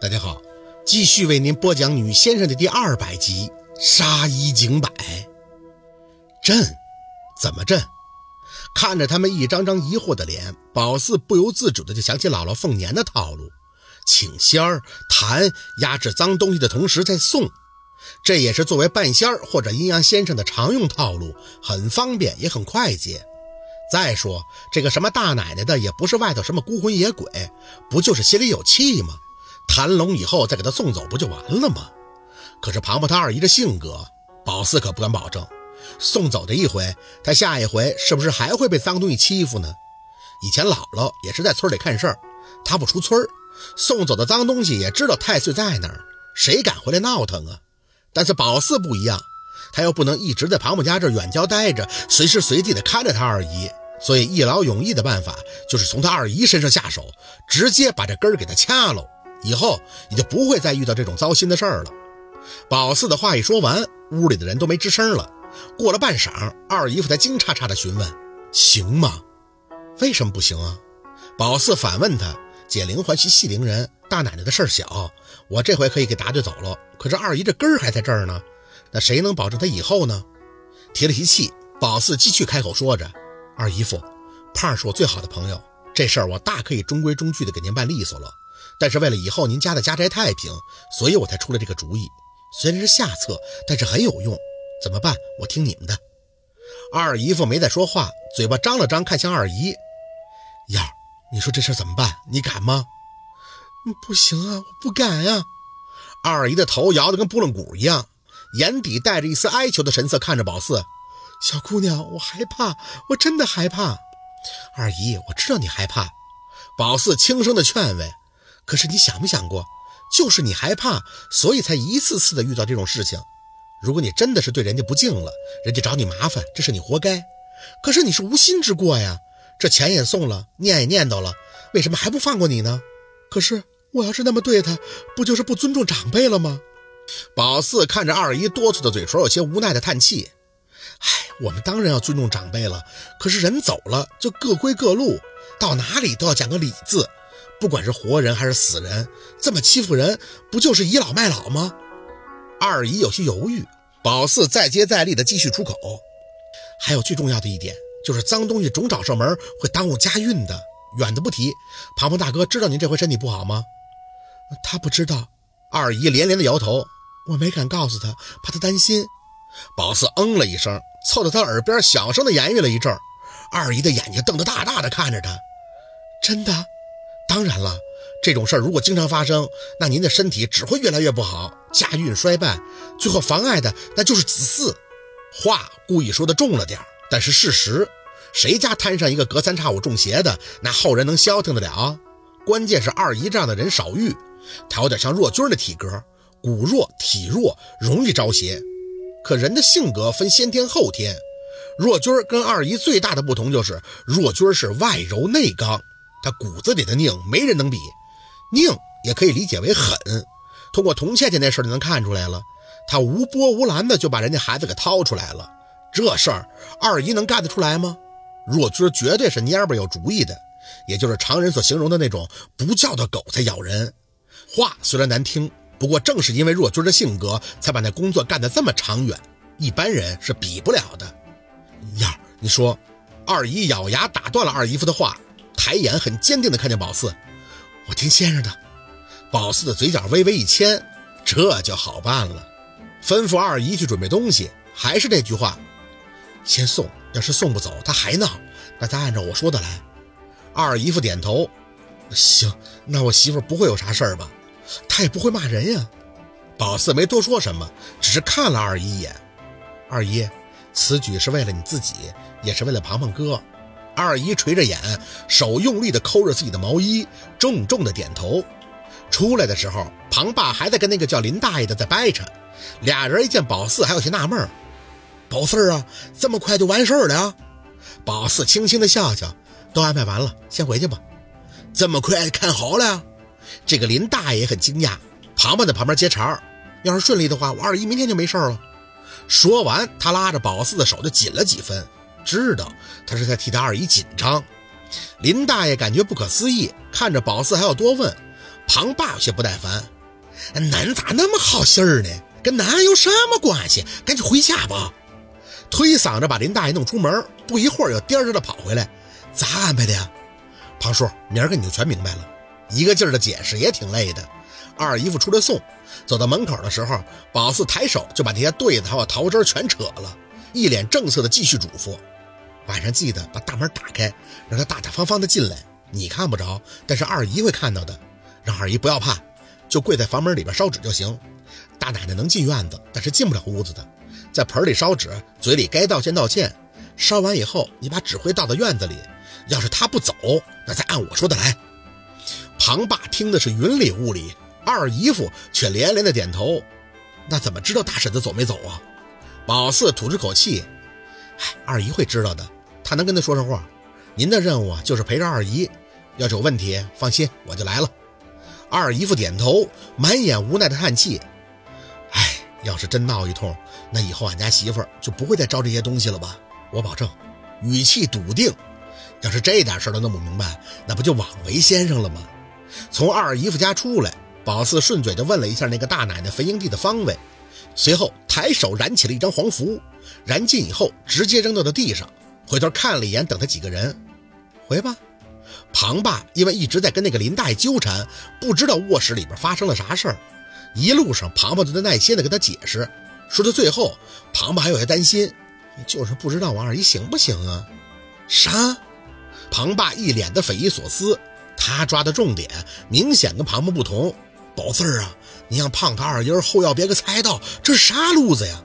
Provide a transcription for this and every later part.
大家好，继续为您播讲《女先生》的第二百集《杀一儆百》。朕怎么朕？看着他们一张张疑惑的脸，宝四不由自主的就想起姥姥凤年的套路：请仙儿、弹、压制脏东西的同时再送，这也是作为半仙儿或者阴阳先生的常用套路，很方便也很快捷。再说这个什么大奶奶的，也不是外头什么孤魂野鬼，不就是心里有气吗？谈拢以后再给他送走不就完了吗？可是庞庞他二姨的性格，宝四可不敢保证。送走这一回，他下一回是不是还会被脏东西欺负呢？以前姥姥也是在村里看事儿，他不出村送走的脏东西也知道太岁在哪儿，谁敢回来闹腾啊？但是宝四不一样，他又不能一直在庞庞家这远郊待着，随时随地的看着他二姨，所以一劳永逸的办法就是从他二姨身上下手，直接把这根儿给他掐喽。以后你就不会再遇到这种糟心的事儿了。宝四的话一说完，屋里的人都没吱声了。过了半晌，二姨夫才惊诧诧地询问：“行吗？为什么不行啊？”宝四反问他：“解铃还须系铃人，大奶奶的事儿小，我这回可以给答对走了。可是二姨这根儿还在这儿呢，那谁能保证她以后呢？”提了提气，宝四继续开口说着：“二姨夫，胖是我最好的朋友，这事儿我大可以中规中矩地给您办利索了。”但是为了以后您家的家宅太平，所以我才出了这个主意。虽然是下策，但是很有用。怎么办？我听你们的。二姨夫没再说话，嘴巴张了张，看向二姨：“燕儿，你说这事怎么办？你敢吗？”“不行啊，我不敢呀。”二姨的头摇得跟拨浪鼓一样，眼底带着一丝哀求的神色看着宝四：“小姑娘，我害怕，我真的害怕。”二姨，我知道你害怕。宝四轻声的劝慰。可是你想没想过，就是你害怕，所以才一次次的遇到这种事情。如果你真的是对人家不敬了，人家找你麻烦，这是你活该。可是你是无心之过呀，这钱也送了，念也念叨了，为什么还不放过你呢？可是我要是那么对他，不就是不尊重长辈了吗？宝四看着二姨哆嗦的嘴唇，有些无奈的叹气。唉，我们当然要尊重长辈了，可是人走了就各归各路，到哪里都要讲个理字。不管是活人还是死人，这么欺负人，不就是倚老卖老吗？二姨有些犹豫，宝四再接再厉的继续出口。还有最重要的一点，就是脏东西总找上门，会耽误家运的。远的不提，庞庞大哥知道您这回身体不好吗？他不知道。二姨连连的摇头，我没敢告诉他，怕他担心。宝四嗯了一声，凑到他耳边小声的言语了一阵。二姨的眼睛瞪得大大的看着他，真的。当然了，这种事儿如果经常发生，那您的身体只会越来越不好，家运衰败，最后妨碍的那就是子嗣。话故意说的重了点但是事实，谁家摊上一个隔三差五中邪的，那后人能消停得了？关键是二姨这样的人少遇，她有点像若君的体格，骨弱体弱，容易招邪。可人的性格分先天后天，若君跟二姨最大的不同就是若君是外柔内刚。他骨子里的拧，没人能比。拧也可以理解为狠。通过童倩倩那事儿就能看出来了，他无波无澜的就把人家孩子给掏出来了。这事儿二姨能干得出来吗？若君绝对是蔫巴有主意的，也就是常人所形容的那种不叫的狗才咬人。话虽然难听，不过正是因为若君的性格，才把那工作干得这么长远，一般人是比不了的。燕儿，你说，二姨咬牙打断了二姨夫的话。抬眼很坚定地看见宝四，我听先生的。宝四的嘴角微微一牵，这就好办了，吩咐二姨去准备东西。还是那句话，先送，要是送不走，他还闹，那咱按照我说的来。二姨夫点头，行，那我媳妇不会有啥事儿吧？她也不会骂人呀。宝四没多说什么，只是看了二姨一眼。二姨，此举是为了你自己，也是为了庞庞哥。二姨垂着眼，手用力地抠着自己的毛衣，重重地点头。出来的时候，庞爸还在跟那个叫林大爷的在掰扯。俩人一见宝四，还有些纳闷宝四啊，这么快就完事儿了？”宝四轻轻地笑笑：“都安排完了，先回去吧。”这么快看好了？这个林大爷很惊讶。庞庞在旁边接茬：“要是顺利的话，我二姨明天就没事了。”说完，他拉着宝四的手就紧了几分。知道他是在替他二姨紧张，林大爷感觉不可思议，看着宝四还要多问，庞爸有些不耐烦：“恁咋那么好心儿呢？跟俺有什么关系？赶紧回家吧！”推搡着把林大爷弄出门，不一会儿又颠着的跑回来：“咋安排的呀？”庞叔，明儿个你就全明白了。一个劲儿的解释也挺累的。二姨夫出来送，走到门口的时候，宝四抬手就把这些对子还有桃枝全扯了，一脸正色的继续嘱咐：“晚上记得把大门打开，让他大大方方的进来。你看不着，但是二姨会看到的。让二姨不要怕，就跪在房门里边烧纸就行。大奶奶能进院子，但是进不了屋子的，在盆里烧纸，嘴里该道歉道歉。烧完以后，你把纸灰倒到院子里。要是他不走，那再按我说的来。”庞爸听的是云里雾里。二姨夫却连连的点头，那怎么知道大婶子走没走啊？宝四吐出口气，哎，二姨会知道的，她能跟他说上话。您的任务，就是陪着二姨，要是有问题，放心，我就来了。二姨夫点头，满眼无奈的叹气，哎，要是真闹一通，那以后俺家媳妇就不会再招这些东西了吧？我保证，语气笃定。要是这点事都弄不明白，那不就枉为先生了吗？从二姨夫家出来。宝四顺嘴就问了一下那个大奶奶坟营地的方位，随后抬手燃起了一张黄符，燃尽以后直接扔到了地上，回头看了一眼，等他几个人回吧。庞爸因为一直在跟那个林大爷纠缠，不知道卧室里边发生了啥事儿。一路上，庞爸都在耐心的跟他解释，说到最后，庞爸还有些担心，就是不知道王二姨行不行啊？啥？庞爸一脸的匪夷所思，他抓的重点明显跟庞爸不同。宝四儿啊，你让胖他二姨后要别个猜到这是啥路子呀？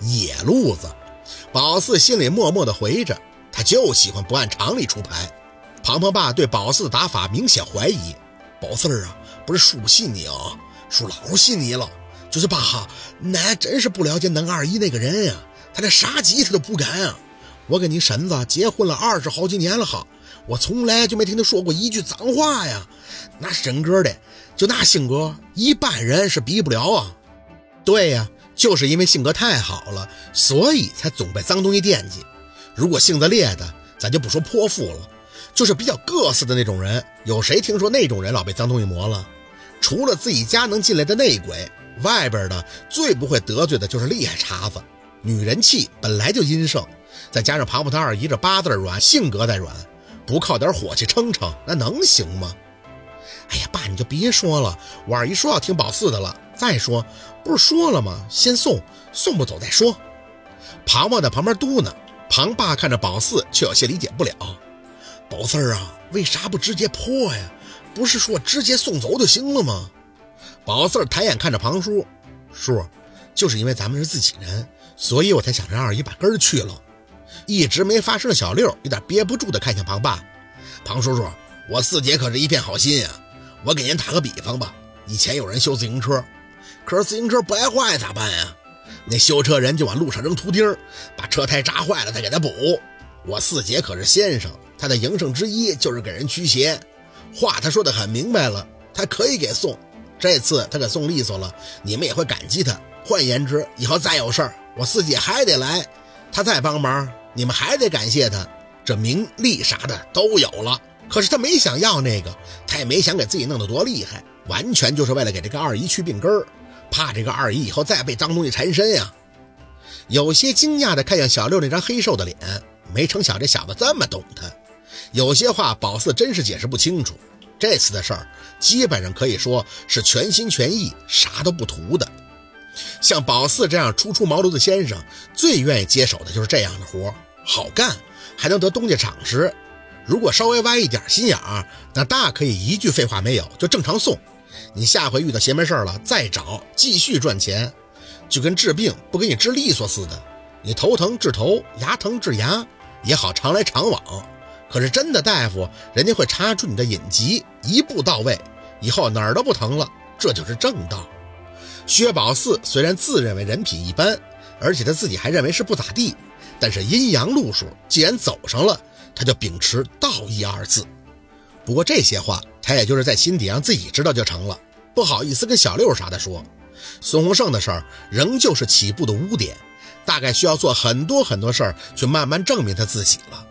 野路子。宝四心里默默的回着，他就喜欢不按常理出牌。庞庞爸对宝四的打法明显怀疑。宝四儿啊，不是叔不信你啊，叔老信你了。就是爸哈，俺真是不了解恁二姨那个人呀，他连杀鸡他都不敢啊。我跟你婶子结婚了二十好几年了哈，我从来就没听他说过一句脏话呀。那身格的。就那性格，一般人是比不了啊。对呀，就是因为性格太好了，所以才总被脏东西惦记。如果性子烈的，咱就不说泼妇了，就是比较各色的那种人，有谁听说那种人老被脏东西磨了？除了自己家能进来的内鬼，外边的最不会得罪的就是厉害茬子。女人气本来就阴盛，再加上庞庞他二姨这八字软，性格再软，不靠点火气撑撑，那能行吗？哎呀，爸，你就别说了，我二姨说要听宝四的了。再说，不是说了吗？先送，送不走再说。庞庞在旁边嘟囔。庞爸看着宝四，却有些理解不了。宝四儿啊，为啥不直接破呀？不是说直接送走就行了吗？宝四儿抬眼看着庞叔，叔，就是因为咱们是自己人，所以我才想让二姨把根儿去了。一直没发声的小六有点憋不住的看向庞爸。庞叔叔，我四姐可是一片好心呀。我给您打个比方吧，以前有人修自行车，可是自行车不爱坏咋办呀？那修车人就往路上扔图钉，把车胎扎坏了再给他补。我四姐可是先生，他的营生之一就是给人驱邪。话他说的很明白了，他可以给送。这次他给送利索了，你们也会感激他。换言之，以后再有事儿，我四姐还得来，他再帮忙，你们还得感谢他。这名利啥的都有了。可是他没想要那个，他也没想给自己弄得多厉害，完全就是为了给这个二姨去病根儿，怕这个二姨以后再被脏东西缠身呀。有些惊讶的看向小六那张黑瘦的脸，没成想这小子这么懂他。有些话宝四真是解释不清楚。这次的事儿基本上可以说是全心全意，啥都不图的。像宝四这样初出茅庐的先生，最愿意接手的就是这样的活，好干，还能得东家赏识。如果稍微歪一点心眼儿，那大可以一句废话没有就正常送。你下回遇到邪门事儿了，再找继续赚钱，就跟治病不给你治利索似的。你头疼治头，牙疼治牙，也好常来常往。可是真的大夫，人家会查出你的隐疾，一步到位，以后哪儿都不疼了，这就是正道。薛宝四虽然自认为人品一般，而且他自己还认为是不咋地，但是阴阳路数既然走上了。他就秉持道义二字，不过这些话他也就是在心底让自己知道就成了，不好意思跟小六啥的说。孙洪胜的事儿仍旧是起步的污点，大概需要做很多很多事儿去慢慢证明他自己了。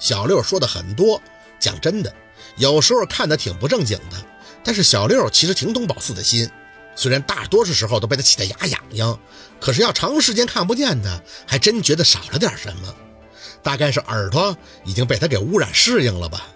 小六说的很多，讲真的，有时候看的挺不正经的，但是小六其实挺懂宝四的心，虽然大多数时候都被他气得牙痒痒，可是要长时间看不见他，还真觉得少了点什么。大概是耳朵已经被他给污染适应了吧。